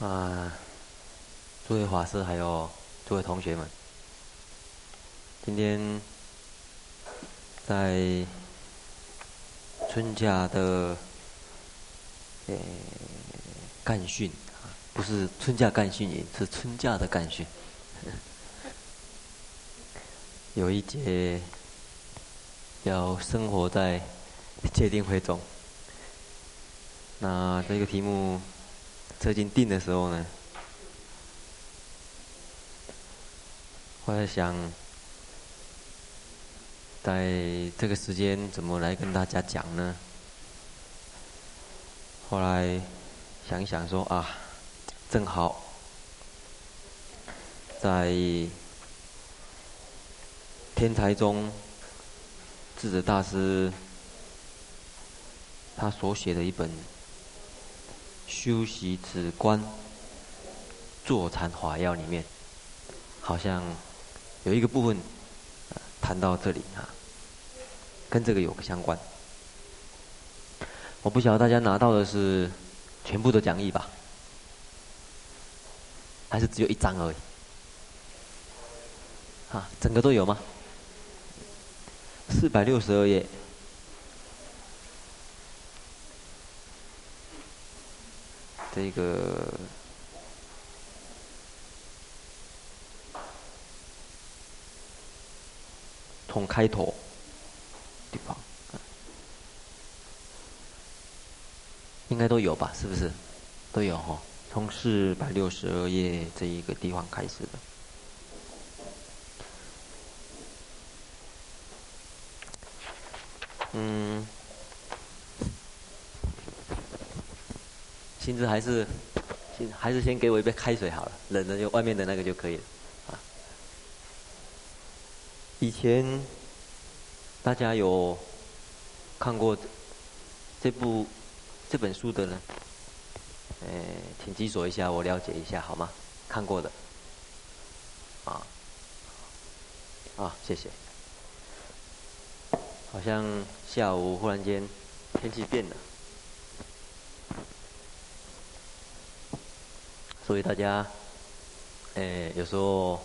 啊，诸位法师还有诸位同学们，今天在春假的呃干训啊，不是春假干训营，是春假的干训。有一节要生活在戒定慧中，那这个题目。车经定的时候呢，我在想，在这个时间怎么来跟大家讲呢？后来想一想说啊，正好在天台宗智者大师他所写的一本。修习止观坐禅法要里面，好像有一个部分谈到这里啊，跟这个有个相关。我不晓得大家拿到的是全部的讲义吧，还是只有一张而已？啊，整个都有吗？四百六十二页。这个从开头地方，应该都有吧？是不是？都有哈。从四百六十二页这一个地方开始的。其实还是，先还是先给我一杯开水好了，冷的就外面的那个就可以了。啊，以前大家有看过这部这本书的呢？哎，请举手一下，我了解一下好吗？看过的，啊，啊，谢谢。好像下午忽然间天气变了。所以大家，诶，有时候，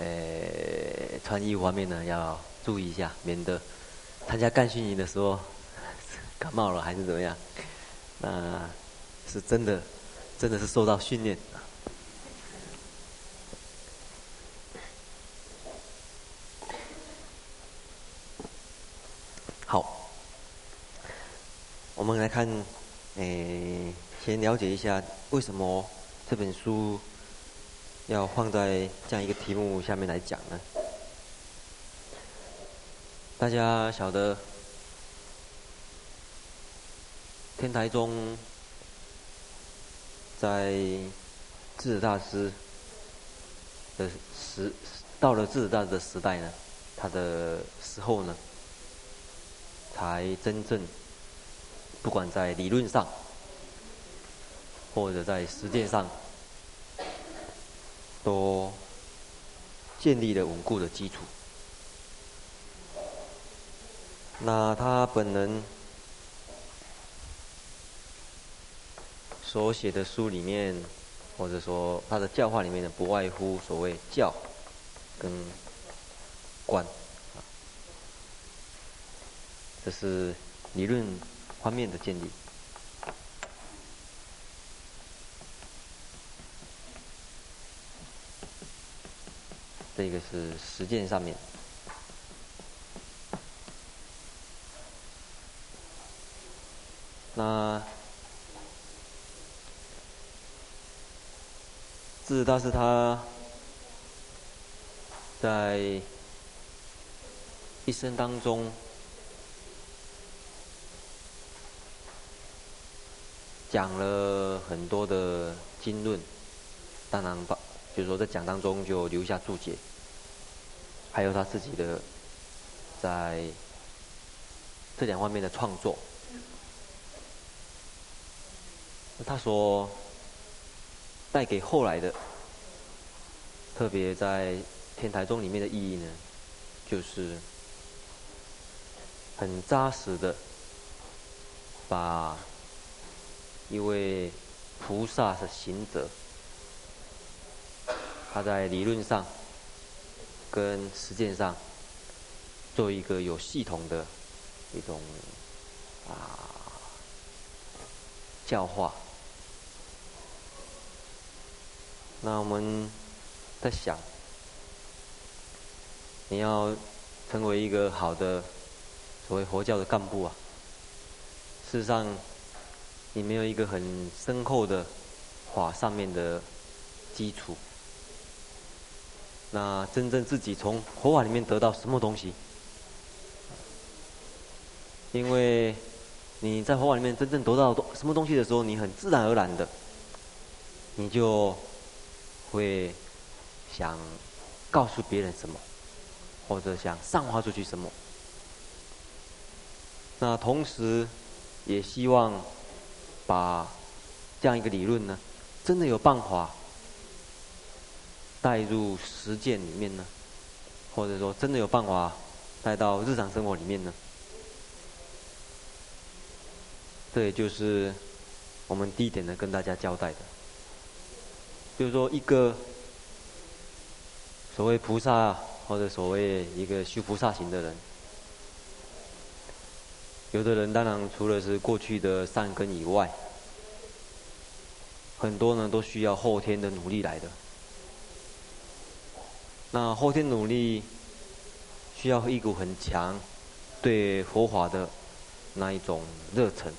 诶，穿衣方面呢要注意一下，免得参加干训营的时候感冒了还是怎么样，那是真的，真的是受到训练。好，我们来看，诶，先了解一下为什么。这本书要放在这样一个题目下面来讲呢？大家晓得，天台宗在智者大师的时，到了智者大师的时代呢，他的时候呢，才真正，不管在理论上。或者在实践上，都建立了稳固的基础。那他本人所写的书里面，或者说他的教化里面呢，不外乎所谓教跟观，这是理论方面的建立。这个是实践上面。那智大师他在一生当中讲了很多的经论，当然把。就是说，在讲当中就留下注解，还有他自己的在这两方面的创作。他所带给后来的，特别在天台宗里面的意义呢，就是很扎实的把一位菩萨的行者，他在理论上跟实践上做一个有系统的一种啊教化。那我们在想，你要成为一个好的所谓佛教的干部啊，事实上。你没有一个很深厚的法上面的基础，那真正自己从佛法里面得到什么东西？因为你在佛法里面真正得到什么东西的时候，你很自然而然的，你就会想告诉别人什么，或者想散发出去什么。那同时，也希望。把这样一个理论呢，真的有办法带入实践里面呢，或者说真的有办法带到日常生活里面呢？这也就是我们第一点呢，跟大家交代的。就是说一个所谓菩萨，或者所谓一个修菩萨行的人。有的人当然除了是过去的善根以外，很多呢都需要后天的努力来的。那后天努力需要一股很强对佛法的那一种热忱。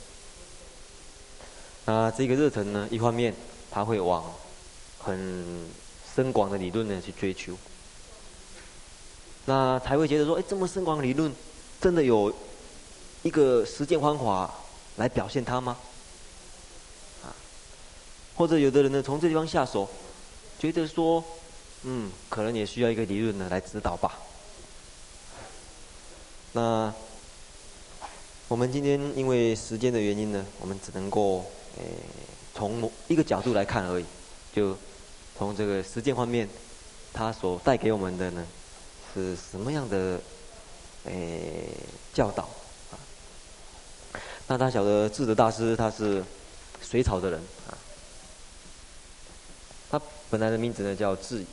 那这个热忱呢，一方面他会往很深广的理论呢去追求，那才会觉得说，哎，这么深广理论，真的有。一个实践方法来表现它吗？啊，或者有的人呢，从这地方下手，觉得说，嗯，可能也需要一个理论呢来指导吧。那我们今天因为时间的原因呢，我们只能够诶从某一个角度来看而已，就从这个实践方面，它所带给我们的呢是什么样的诶教导啊？那他晓得智者大师他是隋朝的人啊，他本来的名字呢叫智。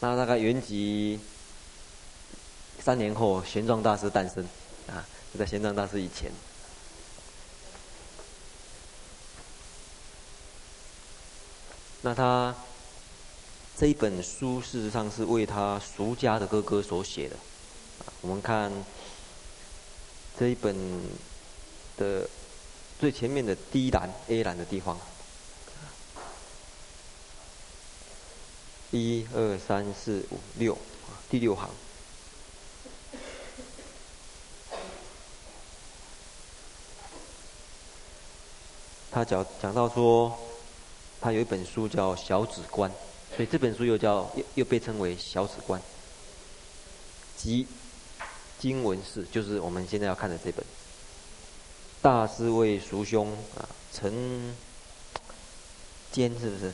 那大概元吉三年后，玄奘大师诞生啊，就在玄奘大师以前。那他这一本书事实上是为他俗家的哥哥所写的。我们看这一本的最前面的第一栏 A 栏的地方，一二三四五六，第六行，他讲讲到说。他有一本书叫《小指观》，所以这本书又叫又又被称为《小史观》，即经文是就是我们现在要看的这本。大师为俗兄啊，陈坚是不是？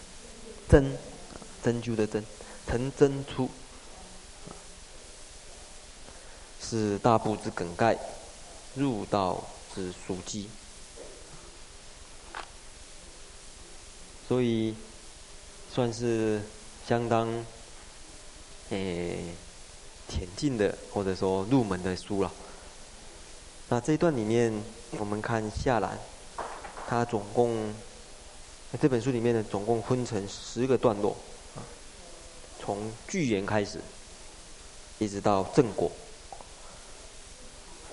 针，针灸的针，陈真出，是大部之梗概，入道之枢机。所以，算是相当诶浅进的，或者说入门的书了。那这一段里面，我们看下来，它总共这本书里面呢，总共分成十个段落，从具缘开始，一直到正果，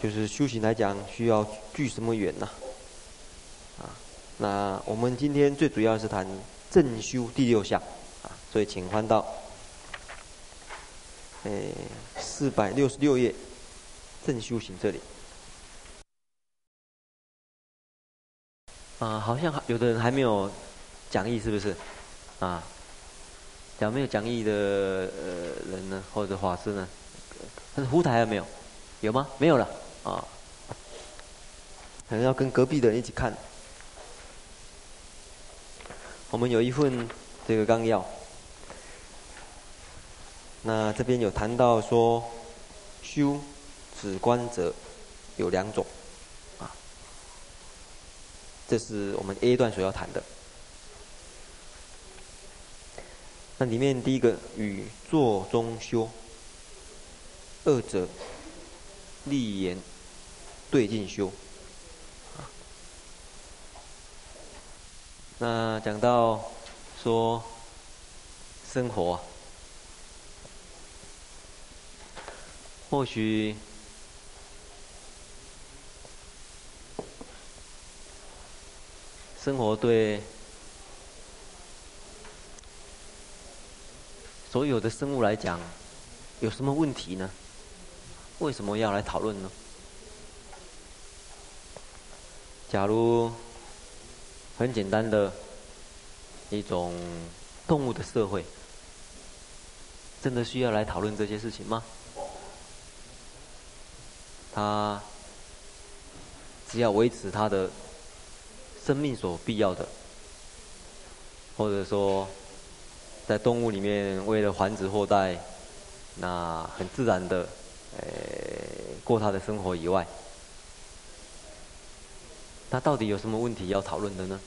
就是修行来讲，需要聚什么缘呢？那我们今天最主要是谈正修第六项，啊，所以请翻到，诶，四百六十六页，正修行这里。啊，好像有的人还没有讲义，是不是？啊，有没有讲义的呃人呢，或者法师呢？但是福台还没有，有吗？没有了，啊，可能要跟隔壁的人一起看。我们有一份这个纲要，那这边有谈到说，修止观者有两种，啊，这是我们 A 段所要谈的。那里面第一个与坐中修，二者立言对境修。那讲到说生活，或许生活对所有的生物来讲有什么问题呢？为什么要来讨论呢？假如很简单的一种动物的社会，真的需要来讨论这些事情吗？它只要维持它的生命所必要的，或者说在动物里面为了繁殖后代，那很自然的，呃，过它的生活以外。那到底有什么问题要讨论的呢？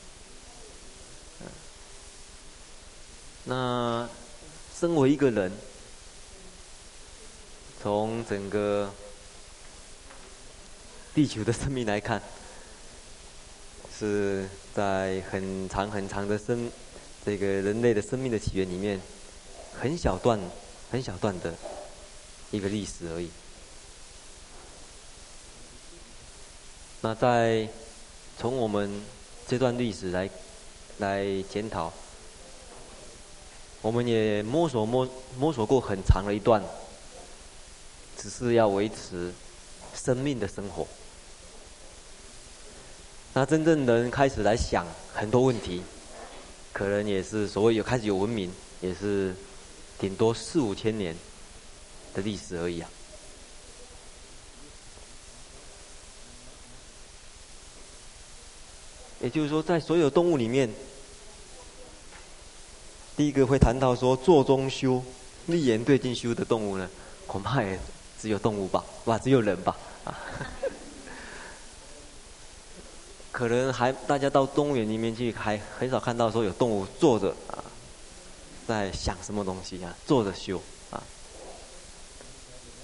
那身为一个人，从整个地球的生命来看，是在很长很长的生这个人类的生命的起源里面，很小段、很小段的一个历史而已。那在从我们这段历史来来检讨，我们也摸索摸摸索过很长的一段，只是要维持生命的生活。那真正人开始来想很多问题，可能也是所谓有开始有文明，也是顶多四五千年的历史而已啊。也就是说，在所有动物里面，第一个会谈到说坐中修、立言对境修的动物呢，恐怕也只有动物吧，哇，只有人吧，啊，可能还大家到动物园里面去，还很少看到说有动物坐着啊，在想什么东西啊，坐着修啊，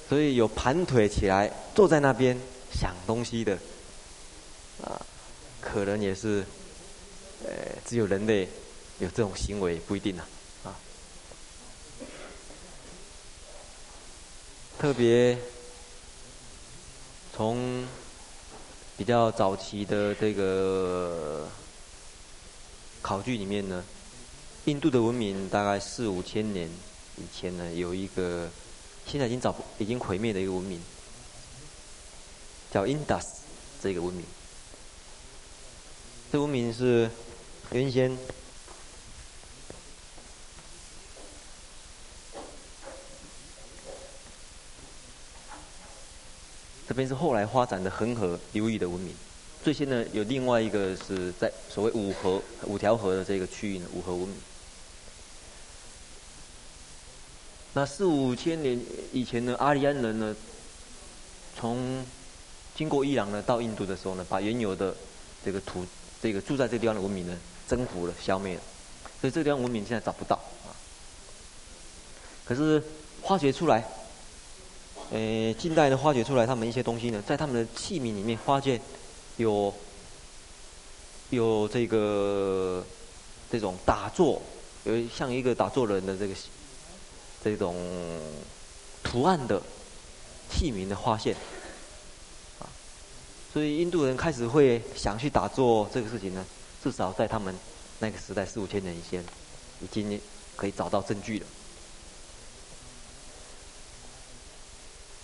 所以有盘腿起来坐在那边想东西的，啊。可能也是，呃，只有人类有这种行为，不一定啊。啊，特别从比较早期的这个考据里面呢，印度的文明大概四五千年以前呢，有一个现在已经早已经毁灭的一个文明，叫 Indus 这个文明。这文明是原先这边是后来发展的恒河流域的文明。最先呢，有另外一个是在所谓五河五条河的这个区域呢，五河文明。那四五千年以前呢，阿里安人呢，从经过伊朗呢到印度的时候呢，把原有的这个土。这个住在这地方的文明呢，征服了、消灭了，所以这个地方文明现在找不到啊。可是发掘出来，呃，近代的发掘出来，他们一些东西呢，在他们的器皿里面发现有有这个这种打坐，有像一个打坐人的这个这种图案的器皿的发现。所以印度人开始会想去打坐这个事情呢，至少在他们那个时代四五千年以前，已经可以找到证据了。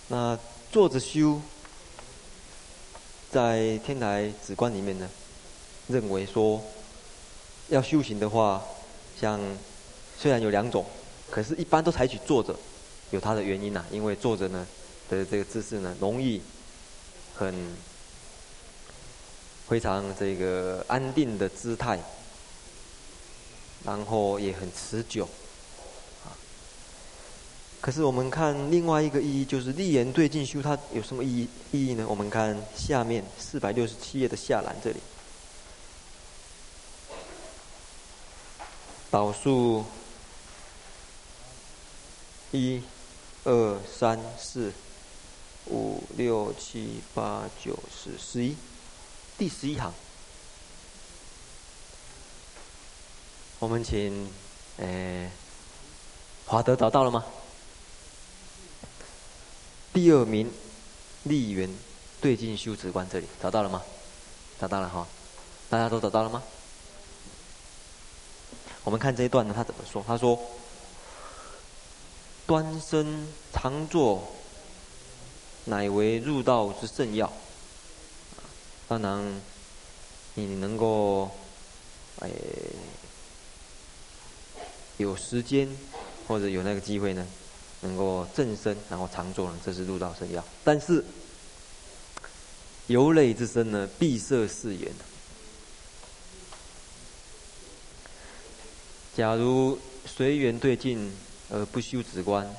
那坐着修，在天台止观里面呢，认为说要修行的话，像虽然有两种，可是一般都采取坐着，有它的原因呐、啊，因为坐着呢的这个姿势呢，容易很。非常这个安定的姿态，然后也很持久，啊，可是我们看另外一个意义，就是立言对进修，它有什么意义意义呢？我们看下面四百六十七页的下栏这里，导数一、二、三、四、五、六、七、八、九、十、十一，第十一行，我们请，诶，华德找到了吗？第二名，立言对镜修止观，这里找到了吗？找到了哈，大家都找到了吗？我们看这一段呢，他怎么说？他说：“端身常坐，乃为入道之圣要。”当然，你能够，哎，有时间或者有那个机会呢？能够正身，然后常坐呢，这是入道圣要。但是由类之身呢，必摄四缘。假如随缘对境而不修止观，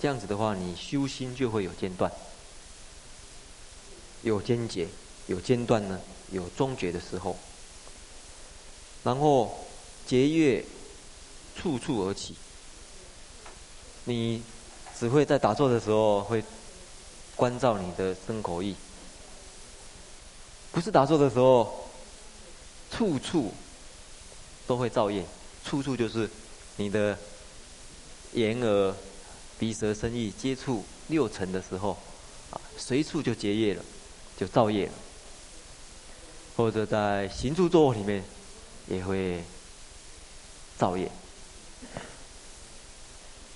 这样子的话，你修心就会有间断，有间结，有间断呢，有终结的时候。然后结业处处而起。你只会在打坐的时候会关照你的身口意，不是打坐的时候，处处都会造业。处处就是你的眼耳鼻舌身意接触六尘的时候，啊，随处就结业了，就造业了。或者在行住坐卧里面也会造业。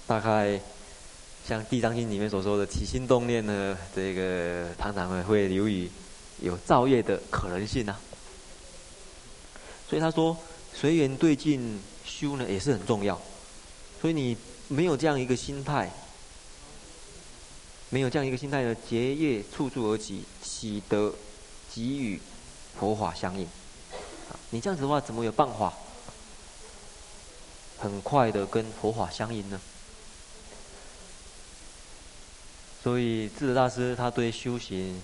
大概像《地藏经》里面所说的起心动念呢，这个常常会会流于有造业的可能性啊。所以他说随缘对境修呢也是很重要。所以你没有这样一个心态，没有这样一个心态呢，结业处处而起，喜得给予佛法相应。你这样子的话，怎么有办法很快的跟佛法相应呢？所以智者大师他对修行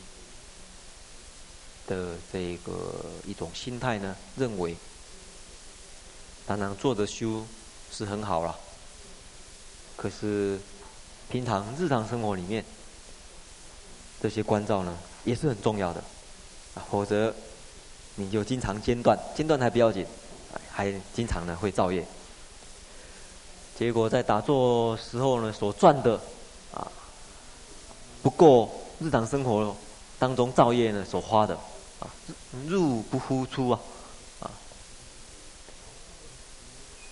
的这个一种心态呢，认为，当然坐着修是很好了，可是平常日常生活里面这些关照呢也是很重要的啊，否则你就经常间断，间断还不要紧，还经常呢会造业，结果在打坐时候呢所赚的。啊不够日常生活当中造业呢所花的啊，入不敷出啊，啊，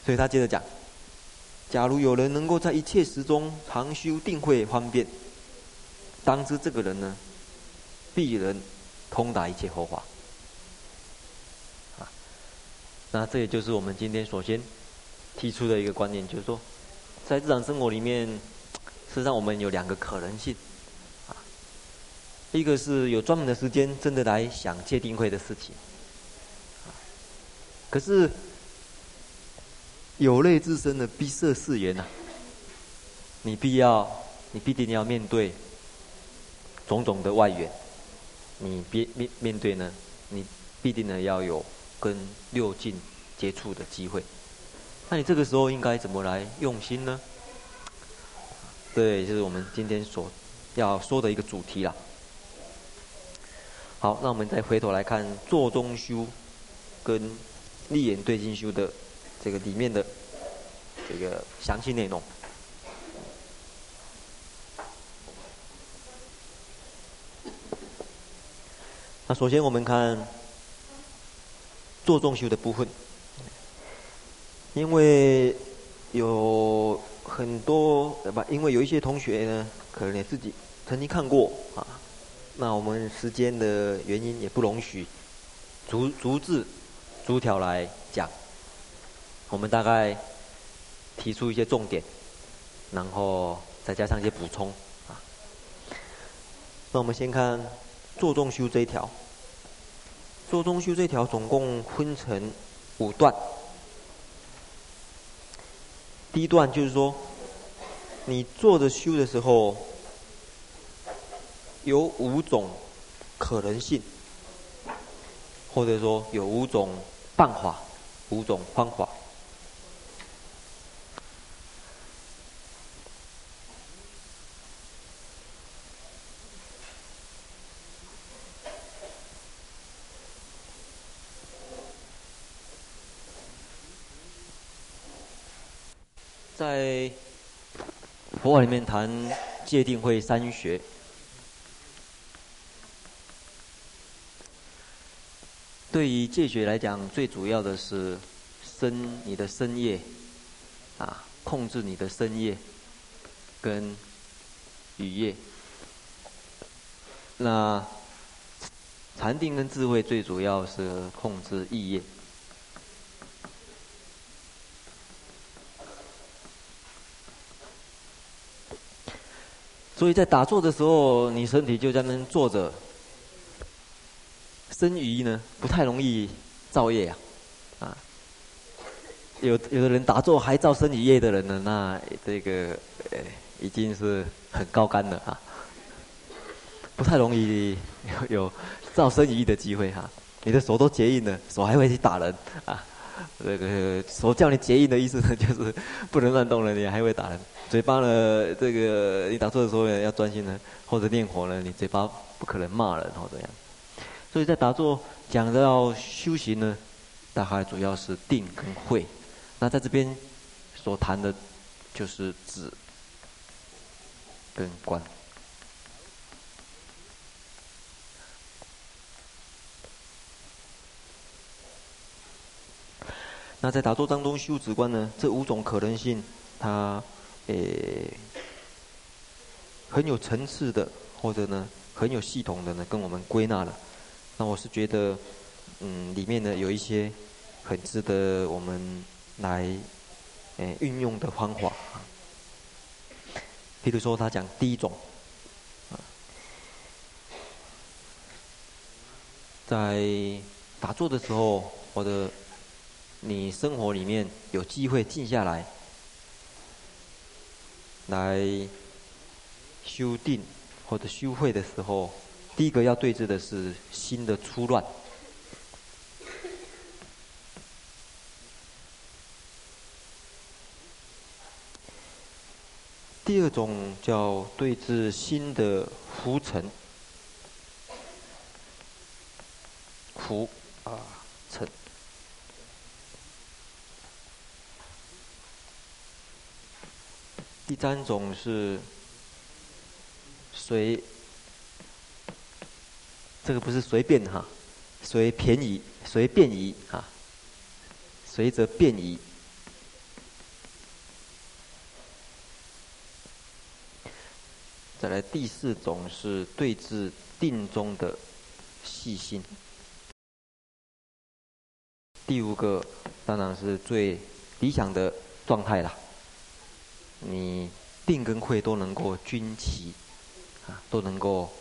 所以他接着讲：假如有人能够在一切时中常修定慧方便，当知这个人呢，必能通达一切佛法。啊，那这也就是我们今天首先提出的一个观念，就是说，在日常生活里面，实际上我们有两个可能性。啊一个是有专门的时间，真的来想戒定慧的事情。可是有类自身的必摄四缘呐，你必要，你必定要面对种种的外缘，你必面面对呢，你必定呢要有跟六境接触的机会。那你这个时候应该怎么来用心呢？对，就是我们今天所要说的一个主题啦。好，那我们再回头来看坐中修跟立言对境修的这个里面的这个详细内容。那首先我们看坐中修的部分，因为有很多不，因为有一些同学呢，可能你自己曾经看过啊。那我们时间的原因也不容许逐逐字逐条来讲，我们大概提出一些重点，然后再加上一些补充啊。那我们先看坐中修这一条，做中修这条总共分成五段。第一段就是说，你坐着修的时候，有五种可能性，或者说有五种办法、五种方法。在里面谈戒定慧三学，对于戒学来讲，最主要的是身你的身业啊，控制你的身业跟语业。那禅定跟智慧最主要是控制意业。所以在打坐的时候，你身体就在那坐着，身语呢不太容易造业啊，啊，有有的人打坐还造身语业的人呢，那这个呃已经是很高干了啊，不太容易有造身语业的机会哈、你的手都结印了，手还会去打人啊。这个所叫你结印的意思呢，就是不能乱动了，你还会打人。嘴巴呢，这个你打坐的时候要专心呢，或者念佛呢，你嘴巴不可能骂人或怎样。所以在打坐讲到修行呢，大概主要是定跟慧。那在这边所谈的，就是止跟观。那在打坐当中修止观呢，这五种可能性，它诶很有层次的，或者呢很有系统的呢，跟我们归纳了。那我是觉得，嗯，里面呢有一些很值得我们来诶运用的方法。譬如说，他讲第一种，在打坐的时候，我的你生活里面有机会静下来，来修定或者修慧的时候，第一个要对治的是心的粗乱。第二种叫对治心的浮沉，浮啊沉。第三种是随，这个不是随便哈，随便移，随便移啊，随着便移。再来第四种是对治定中的细心。第五个当然是最理想的状态了。你定跟慧都能够均齐，啊，都能够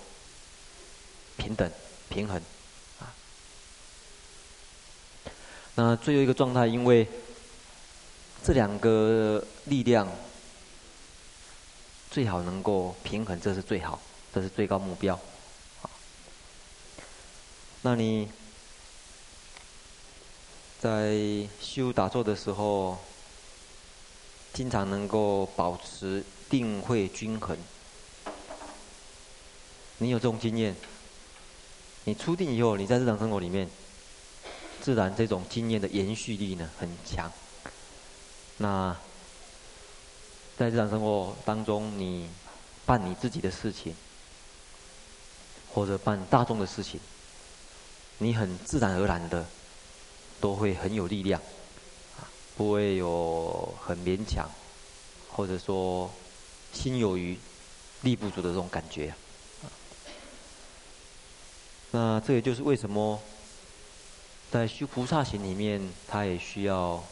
平等平衡，啊。那最后一个状态，因为这两个力量最好能够平衡，这是最好，这是最高目标。啊，那你在修打坐的时候，经常能够保持定慧均衡，你有这种经验，你初定以后，你在日常生活里面，自然这种经验的延续力呢很强。那在日常生活当中，你办你自己的事情，或者办大众的事情，你很自然而然的都会很有力量。不会有很勉强，或者说心有余力不足的这种感觉。那这也就是为什么在修菩萨行里面，他也需要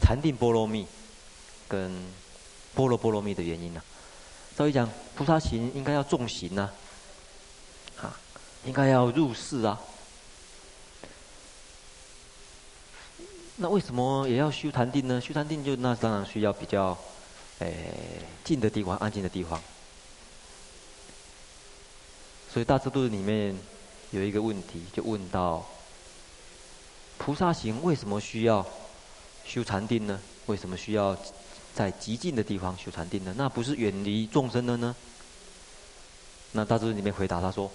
禅定波罗蜜跟波罗波罗蜜的原因呢？照理讲，菩萨行应该要重行啊，啊，应该要入世啊。那为什么也要修禅定呢？修禅定就那当然需要比较，诶静的地方，安静的地方。所以大智度里面有一个问题，就问到：菩萨行为什么需要修禅定呢？为什么需要在极静的地方修禅定呢？那不是远离众生的呢？那大智度里面回答他说：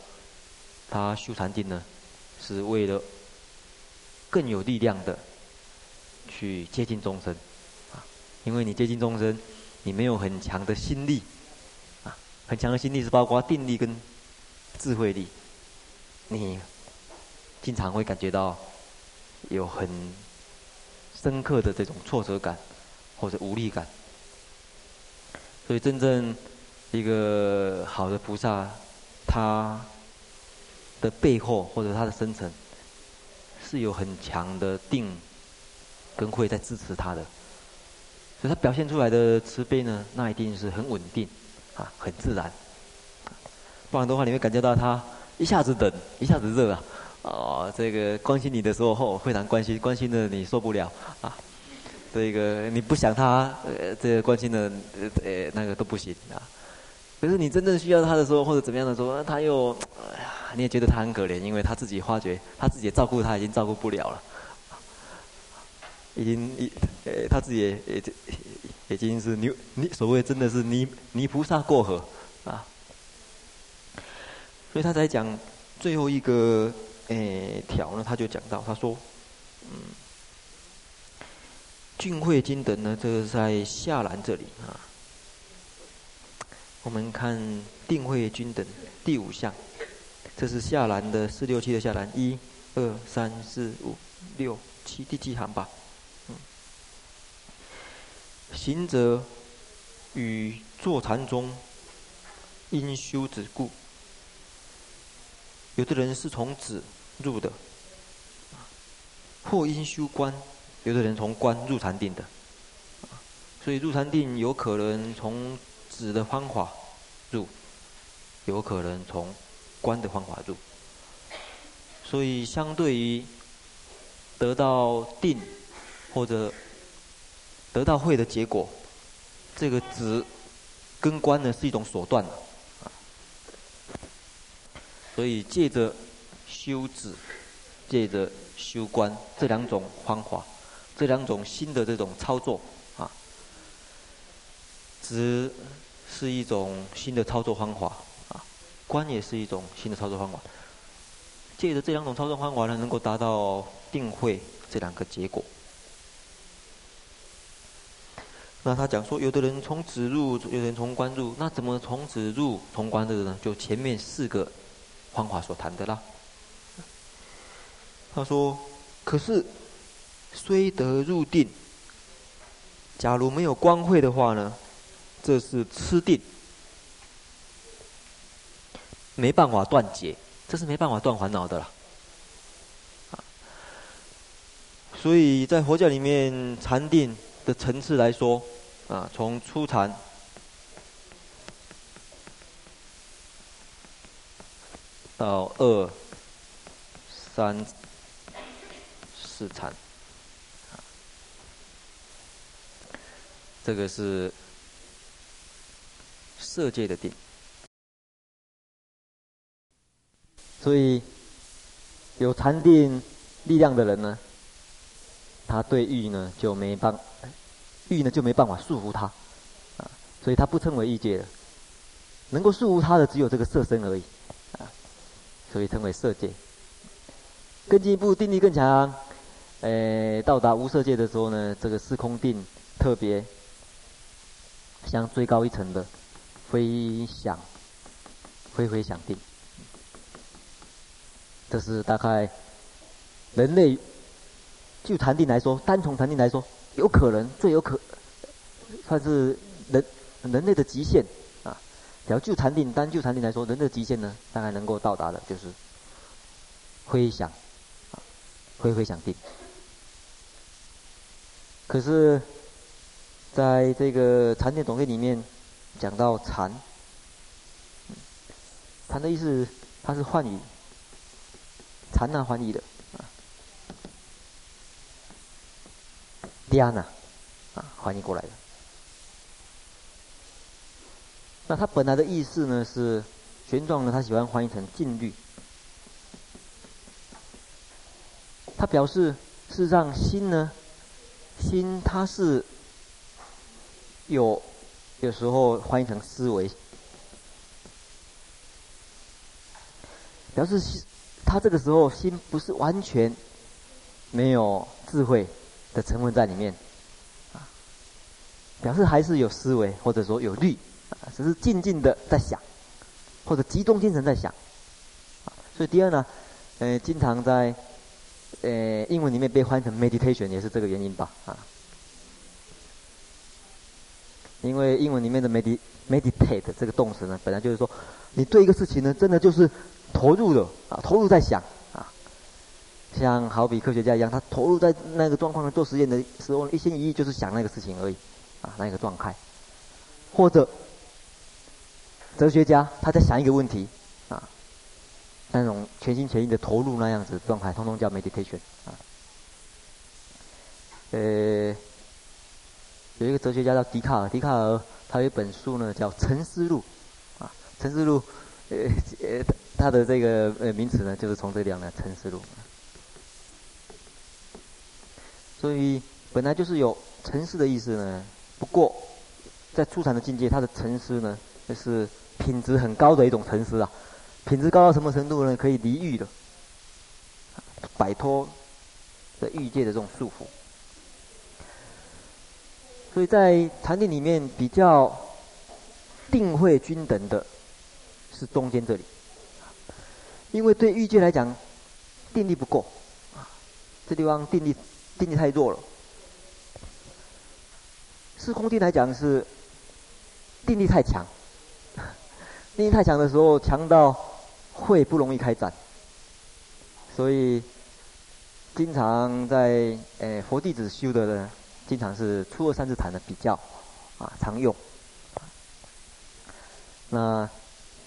他修禅定呢，是为了更有力量的去接近众生啊，因为你接近众生，你没有很强的心力啊，很强的心力是包括定力跟。智慧力，你经常会感觉到有很深刻的这种挫折感或者无力感。所以，真正一个好的菩萨，他的背后或者他的深层是有很强的定跟会在支持他的，所以他表现出来的慈悲呢，那一定是很稳定啊，很自然。不然的话，你会感觉到他一下子冷，一下子热啊！哦，这个关心你的时候，哦，非常关心，关心的你受不了啊！这个你不想他，呃，这个关心的，呃，那个都不行啊。可是你真正需要他的时候，或者怎么样的时候，他又，哎呀，你也觉得他很可怜，因为他自己发觉，他自己照顾他已经照顾不了了，已经一，呃，他自己也也已经是泥泥，所谓真的是泥泥菩萨过河啊。所以他在讲最后一个诶条呢，他就讲到，他说，嗯，俊慧经等呢，这个是在下栏这里啊。我们看定慧经等第五项，这是下栏的四六七的下栏，一、二、三、四、五、六、七，第几行吧？行者与坐禅中，因修止故。有的人是从止入的，或因修观；有的人从观入禅定的，所以入禅定有可能从止的方法入，有可能从观的方法入。所以相对于得到定或者得到慧的结果，这个止跟观呢是一种手段啊。所以借着修止，借着修观这两种方法，这两种新的这种操作啊，止是一种新的操作方法啊，观也是一种新的操作方法。借着这两种操作方法呢，能够达到定慧这两个结果。那他讲说，有的人从止入，有的人从观入，那怎么从止入、从观入呢？就前面四个。方法所谈的啦。他说：“可是，虽得入定，假如没有光慧的话呢？这是痴定，没办法断结，这是没办法断烦恼的啦。所以在佛教里面，禅定的层次来说，啊，从初禅。”到二、三、四禅，这个是色界的定。所以有禅定力量的人呢，他对欲呢就没办，欲呢就没办法束缚他，啊，所以他不称为欲界的，能够束缚他的只有这个色身而已。啊所以称为色界。更进一步，定力更强，诶，到达无色界的时候呢，这个四空定特别像最高一层的非想、非非想定。这是大概人类就禅定来说，单从禅定来说，有可能最有可算是人人类的极限啊。只要就禅定，单就禅定来说，人的极限呢，大概能够到达的，就是非想，啊，非非想定。可是，在这个禅定总论里面讲到禅，禅的意思，它是幻语，禅那翻译的，啊，dhyana 啊，翻译过来的。那它本来的意思呢是，玄奘呢他喜欢翻译成静虑。他表示，事实上心呢，心它是有有时候翻译成思维，表示心他这个时候心不是完全没有智慧的成分在里面，啊，表示还是有思维或者说有虑。啊，只是静静的在想，或者集中精神在想，啊，所以第二呢，呃，经常在，呃，英文里面被翻成 meditation 也是这个原因吧，啊，因为英文里面的 med meditate 这个动词呢，本来就是说，你对一个事情呢，真的就是投入了啊，投入在想，像好比科学家一样，他投入在那个状况做实验的时候，一心一意就是想那个事情而已，啊，那个状态，或者。哲学家他在想一个问题，啊，那种全心全意的投入那样子的状态，通通叫 meditation 啊。呃，有一个哲学家叫笛卡尔，笛卡尔他有一本书呢叫《沉思录》，啊，《沉思录》呃呃，他的这个呃名词呢就是从这里来《沉思录》。所以本来就是有沉思的意思呢，不过在出禅的境界，他的沉思呢就是。品质很高的一种沉思啊，品质高到什么程度呢？可以离欲的，摆脱的欲界的这种束缚。所以在禅定里面比较定慧均等的，是中间这里，因为对欲界来讲，定力不够啊，这地方定力定力太弱了。四空定来讲是定力太强。定力太强的时候，强到会不容易开展，所以经常在诶、佛弟子修的呢，经常是初二三次谈的比较啊常用。那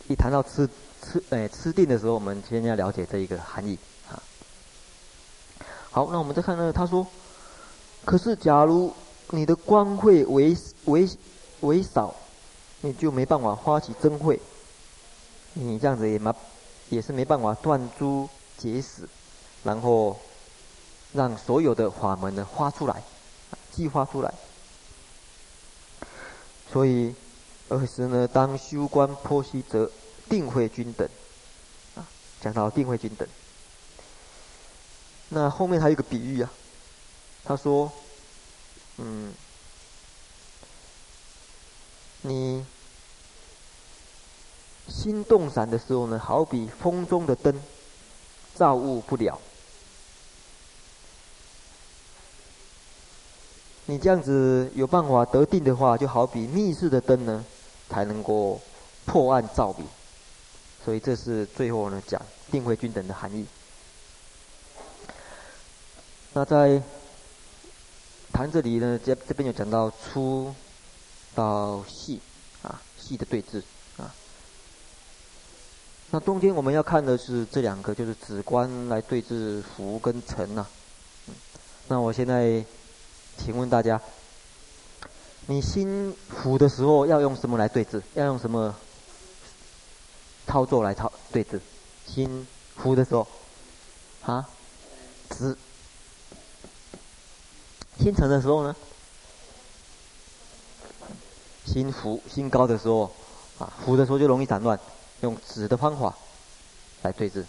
一谈到吃吃诶吃定的时候，我们先要了解这一个含义。好，那我们再看呢，他说，可是假如你的光会为为为少，你就没办法发起真慧。你这样子也没，也是没办法断诸结使，然后让所有的法门呢发出来，激发出来。所以，尔时呢，当修观剖析则定慧均等，啊，讲到定慧均等。那后面还有一个比喻啊，他说，嗯，你。心动散的时候呢，好比风中的灯，照物不了。你这样子有办法得定的话，就好比密室的灯呢，才能够破暗照明。所以这是最后呢讲定慧均等的含义。那在谈这里呢，这这边有讲到粗到细啊，细的对峙啊。那中间我们要看的是这两个，就是止观来对峙浮跟沉呐。那我现在请问大家，你心浮的时候要用什么来对峙？要用什么操作来操对峙？心浮的时候，啊，止。心沉的时候呢？心浮心高的时候，啊，浮的时候就容易散乱。用止的方法来对治，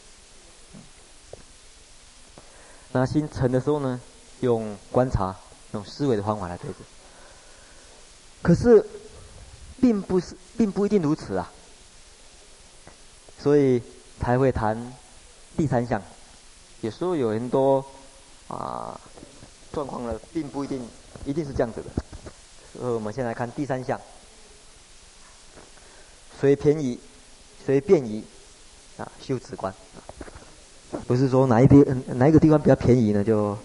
那心沉的时候呢，用观察、用思维的方法来对治。可是，并不是，并不一定如此啊。所以才会谈第三项。有时候有很多啊状况呢，并不一定一定是这样子的。所以我们先来看第三项，随便宜。随便宜，啊，修止观，不是说哪一边哪一个地方比较便宜呢，就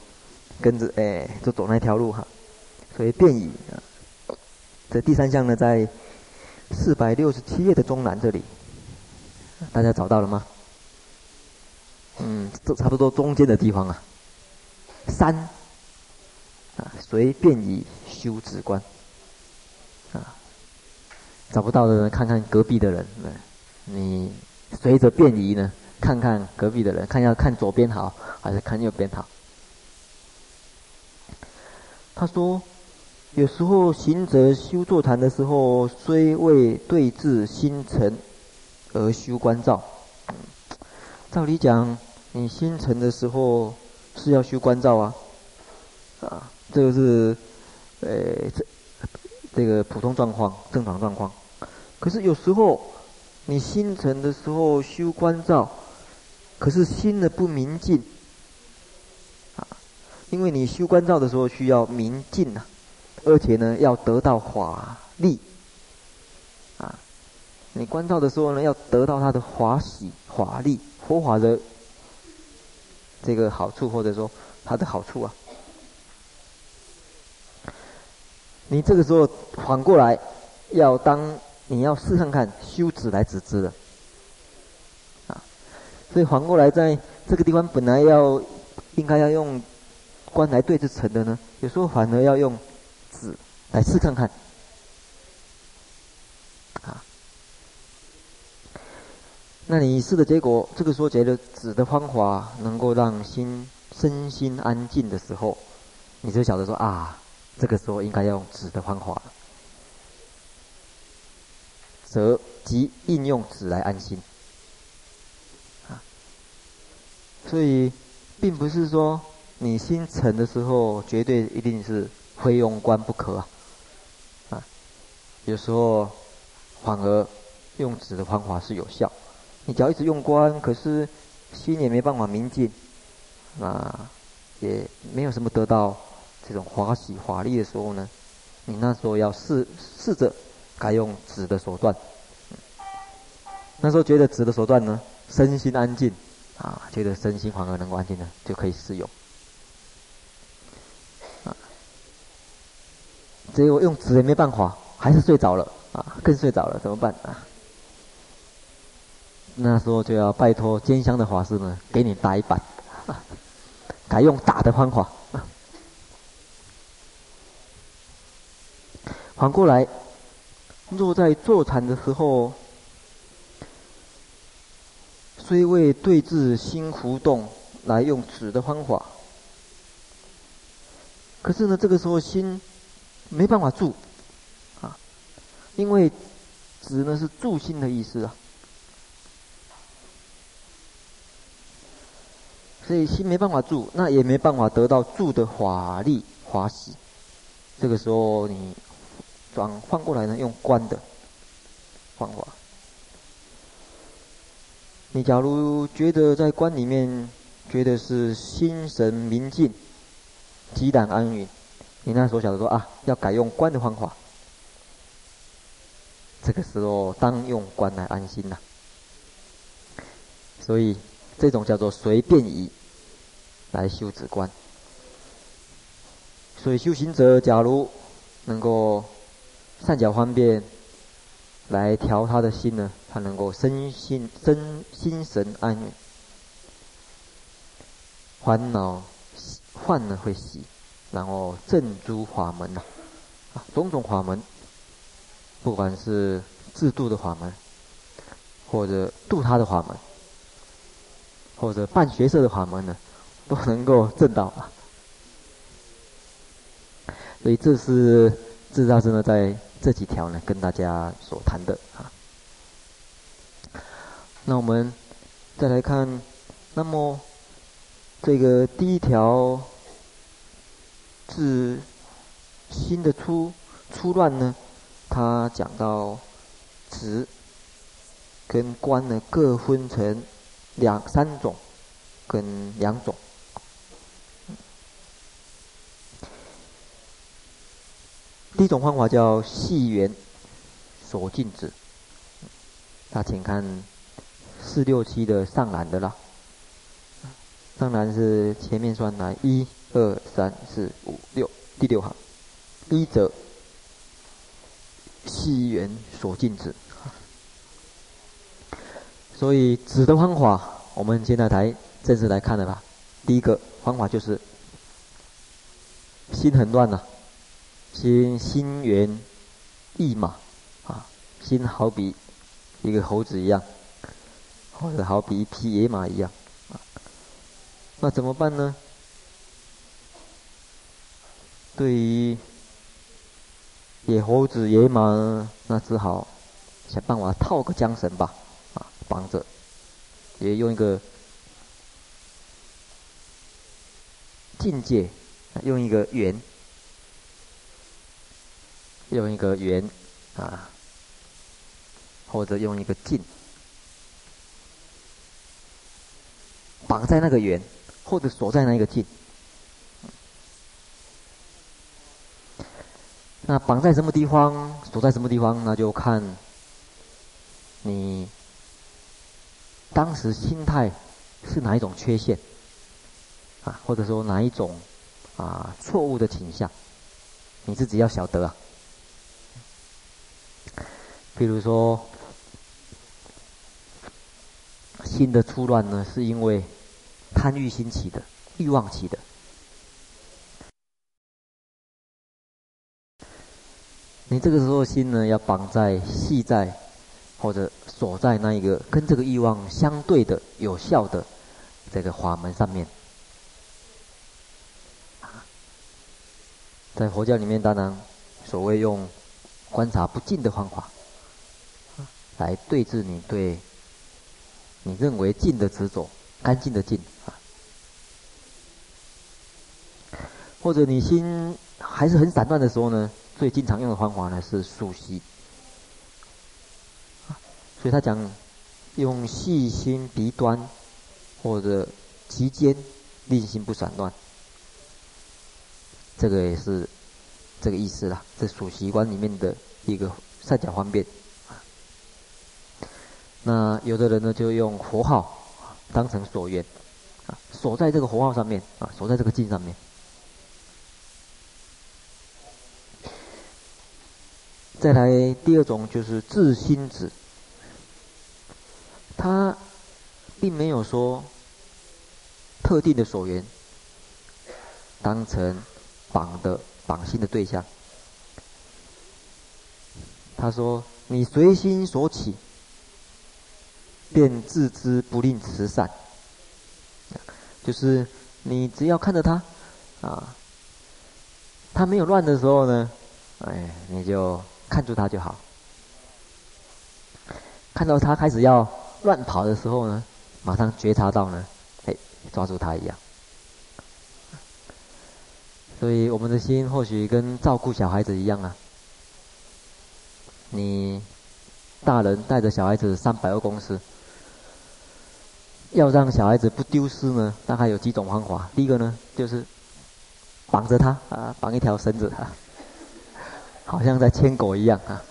跟着哎，就走那条路哈。随便宜啊，这第三项呢，在四百六十七页的中南这里，大家找到了吗？嗯，这差不多中间的地方啊。三啊，随便宜修止观，啊，找不到的人，看看隔壁的人。你随着便移呢，看看隔壁的人，看要看左边好还是看右边好。他说，有时候行者修坐禅的时候，虽未对治心沉而修观照。照理讲，你心沉的时候是要修观照啊，啊，这个是，呃，这这个普通状况、正常状况。可是有时候你心诚的时候修观照，可是心呢不明净，啊，因为你修观照的时候需要明净呐，而且呢要得到华丽，啊，你观照的时候呢要得到它的华喜、华丽。佛法的这个好处，或者说它的好处啊，你这个时候反过来要当你要试看看修止来止之的啊，所以反过来在这个地方本来要应该要用观来对治沉的呢，有时候反而要用止来试看看。啊那你试的结果，这个时候觉得止的方法能够让心身心安静的时候，你就晓得说啊，这个时候应该要用止的方法，则即应用止来安心。啊，所以并不是说你心沉的时候绝对一定是非用观不可啊，啊，有时候反而用止的方法是有效。你只要一直用观，可是心也没办法明净，啊，也没有什么得到这种华喜华丽的时候呢，你那时候要试试着改用止的手段。那时候觉得止的手段呢，身心安静，啊，觉得身心反而能够安静呢，就可以试用。啊，结果用止也没办法，还是睡着了，啊，更睡着了，怎么办啊？那时候就要拜托坚香的法师呢，给你打一板，改用打的方法。反过来，若在坐禅的时候，虽未对治心浮动，来用止的方法，可是呢，这个时候心没办法住，啊，因为止呢是住心的意思啊。所以心没办法住，那也没办法得到住的华丽华喜。这个时候你转换过来呢，用观的方法。你假如觉得在观里面觉得是心神明净、极然安稳，你那时候晓得说啊，要改用观的方法。这个时候当用观来安心呐、所以。这种叫做随便移来修止观，所以修行者假如能够善巧方便来调他的心呢，他能够身心身心神安稳，烦恼患呢会息，然后正诸法门呐，啊，种种法门，不管是自度的法门，或者度他的法门。或者办学社的法门呢，都能够正到啊。所以这是智大师呢在这几条呢跟大家所谈的啊。那我们再来看，那么这个第一条是心的初初乱呢，他讲到止跟观呢各分成。两三种，跟两种。第一种方法叫系缘所尽止，那请看四六七的上栏的啦。上栏是前面算来一二三四五六第六行，一则系缘所尽止。所以止的方法，我们现在来正式来看的啦。第一个方法就是心很乱呐、啊，心心猿意马啊，心好比一个猴子一样，或者好比一匹野马一样，啊，那怎么办呢？对于野猴子、野马，那只好想办法套个缰绳吧，啊，绑着，也用一个境界，用一个圆，用一个圆，啊，或者用一个镜，绑在那个圆，或者锁在那个镜。那绑在什么地方，锁在什么地方，那就看你当时心态是哪一种缺陷啊，或者说哪一种啊错误的倾向，你自己要晓得啊。比如说，心的出乱呢，是因为贪欲心起的，欲望起的。你这个时候心呢，要绑在、系在，或者锁在那一个跟这个欲望相对的、有效的这个法门上面。在佛教里面，当然所谓用观察不净的方法，来对治你对你认为净的执着、干净的净啊，或者你心还是很散乱的时候呢？最经常用的方法呢是数息，所以他讲用细心鼻端或者其间令心不散乱，这个也是这个意思啦。这数息观里面的一个善巧方便。那有的人呢就用佛号当成锁缘，啊，锁在这个佛号上面啊，锁在这个经上面。再来第二种就是自心止，他并没有说特定的所缘当成绑的绑心的对象。他说：“你随心所起，便自知不吝慈善。”就是你只要看着他啊，他没有乱的时候呢，哎，你就。看住他就好。看到他开始要乱跑的时候呢，马上觉察到呢，哎，抓住他一样。所以我们的心或许跟照顾小孩子一样啊。你大人带着小孩子上百货公司，要让小孩子不丢失呢，大概有几种方法。第一个呢，就是绑着他啊，绑一条绳子啊。好像在牵狗一样啊！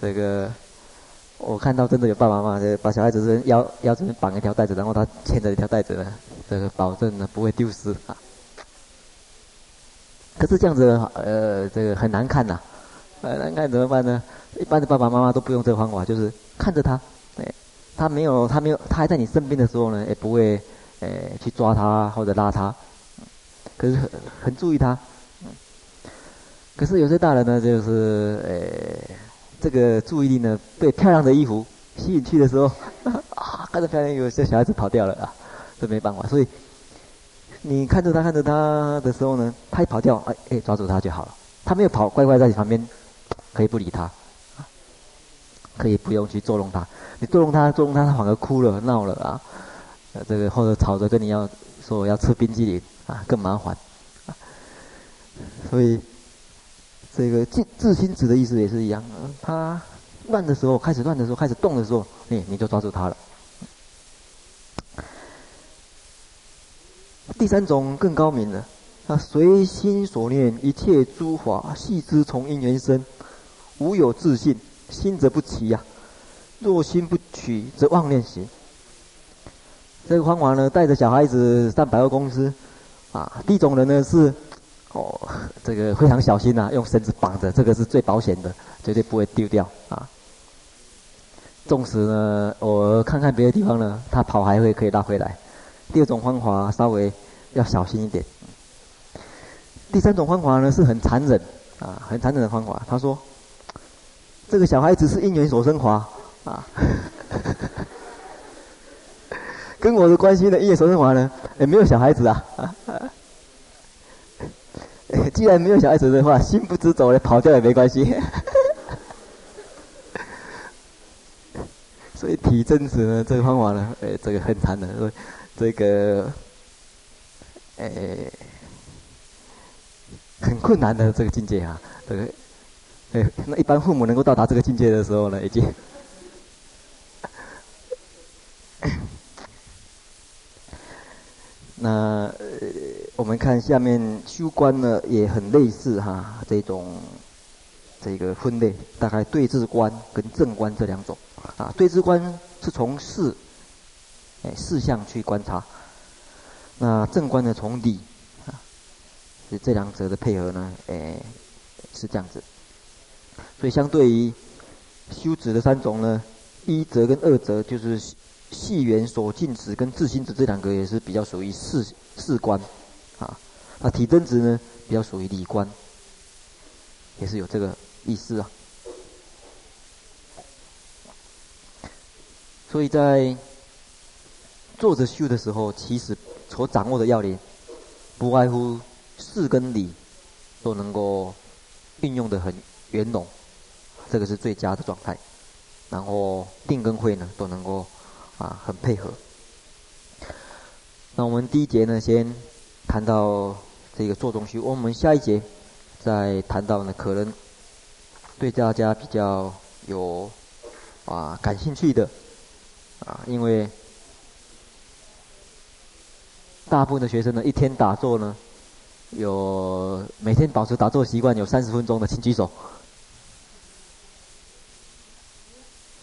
这个我看到真的有爸爸妈妈把小孩子是腰腰这边绑一条带子，然后他牵着一条带子呢，这个保证呢不会丢失啊。可是这样子呃，这个很难看呐，很难看怎么办呢？一般的爸爸妈妈都不用这个方法，就是看着他，他没有他没有他还在你身边的时候呢，也不会呃去抓他或者拉他，可是很很注意他。可是有些大人呢，就是呃、这个注意力呢被漂亮的衣服吸引去的时候，啊，看着漂亮衣服，这小孩子跑掉了啊，这没办法。所以你看着他看着他的时候呢，他一跑掉，哎哎，抓住他就好了。他没有跑，乖乖在你旁边，可以不理他，可以不用去捉弄他。你捉弄他，捉弄他，他反而哭了闹了啊，这个或者吵着跟你要说我要吃冰激凌啊，更麻烦。所以。这个自自心子的意思也是一样，他乱的时候，开始乱的时候，开始动的时候，你你就抓住他了。第三种更高明的，他随心所念，一切诸法悉知从因缘生，无有自性，心则不齐呀。若心不取，则妄念行。这个方法呢，带着小孩子上百货公司，啊，第一种人呢是。哦，这个非常小心呐、啊，用绳子绑着，这个是最保险的，绝对不会丢掉啊。纵使呢，我看看别的地方呢，他跑还会可以拉回来。第二种方法稍微要小心一点。第三种方法呢是很残忍啊，很残忍的方法。他说，这个小孩子是因缘所生华啊，跟我的关系呢，因缘所生华呢，也没有小孩子啊。既然没有小孩子的话，心不知走了，跑掉也没关系。所以体真实呢，这个方法呢，诶，这个很难的，这个，诶，很困难的这个境界啊，这个，诶，那一般父母能够到达这个境界的时候呢，已经，那呃。我们看下面修观呢，也很类似哈，这种这个分类，大概对治观跟正观这两种啊。对治观是从事哎事项去观察，那正观呢从理啊，所以这两者的配合呢，哎是这样子。所以相对于修止的三种呢，一则跟二则就是系缘所尽止跟自心止这两个也是比较属于事事观。啊，那体真值呢，比较属于理观，也是有这个意思啊。所以在坐着修的时候，其实所掌握的要领，不外乎事跟理都能够运用的很圆融，这个是最佳的状态。然后定跟慧呢，都能够啊很配合。那我们第一节呢，先。谈到这个坐中修，我们下一节再谈到呢，可能对大家比较有啊感兴趣的啊，因为大部分的学生呢，一天打坐呢，有每天保持打坐习惯有三十分钟的，请举手。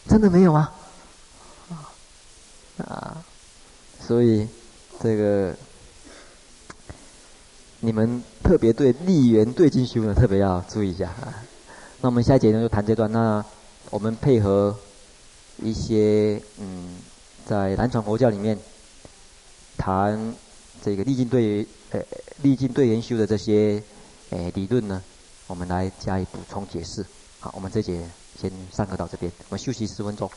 真的没有吗？啊，所以这个。你们特别对立缘对境修呢，特别要注意一下啊。那我们下一节呢就谈这段。那我们配合一些嗯，在南传佛教里面谈这个历尽对呃历尽对缘修的这些诶理论呢，我们来加以补充解释。好，我们这节先上课到这边，我们休息十分钟。